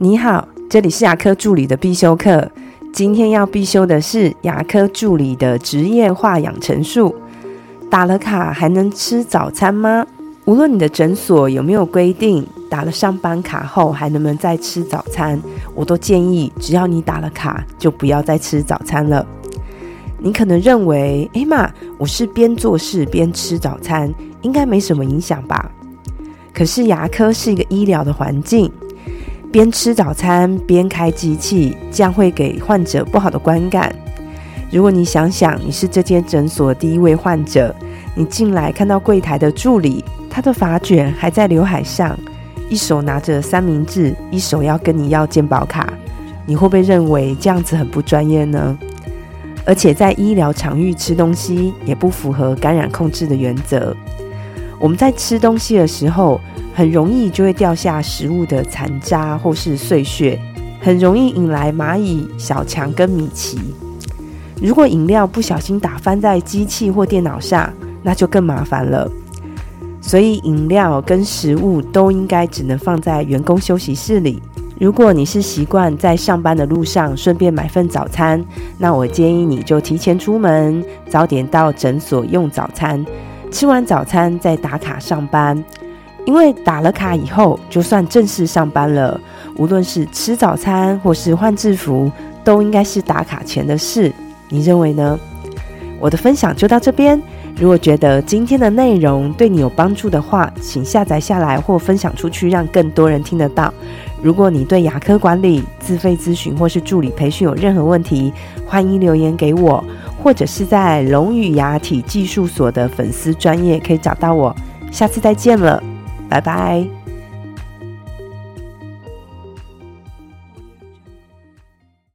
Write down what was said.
你好，这里是牙科助理的必修课。今天要必修的是牙科助理的职业化养成术。打了卡还能吃早餐吗？无论你的诊所有没有规定，打了上班卡后还能不能再吃早餐，我都建议，只要你打了卡，就不要再吃早餐了。你可能认为，哎妈，我是边做事边吃早餐，应该没什么影响吧？可是牙科是一个医疗的环境。边吃早餐边开机器，这样会给患者不好的观感。如果你想想，你是这间诊所第一位患者，你进来看到柜台的助理，他的发卷还在刘海上，一手拿着三明治，一手要跟你要健保卡，你会不会认为这样子很不专业呢？而且在医疗场域吃东西也不符合感染控制的原则。我们在吃东西的时候。很容易就会掉下食物的残渣或是碎屑，很容易引来蚂蚁、小强跟米奇。如果饮料不小心打翻在机器或电脑上，那就更麻烦了。所以饮料跟食物都应该只能放在员工休息室里。如果你是习惯在上班的路上顺便买份早餐，那我建议你就提前出门，早点到诊所用早餐，吃完早餐再打卡上班。因为打了卡以后，就算正式上班了，无论是吃早餐或是换制服，都应该是打卡前的事。你认为呢？我的分享就到这边。如果觉得今天的内容对你有帮助的话，请下载下来或分享出去，让更多人听得到。如果你对牙科管理、自费咨询或是助理培训有任何问题，欢迎留言给我，或者是在龙语牙体技术所的粉丝专业可以找到我。下次再见了。拜拜。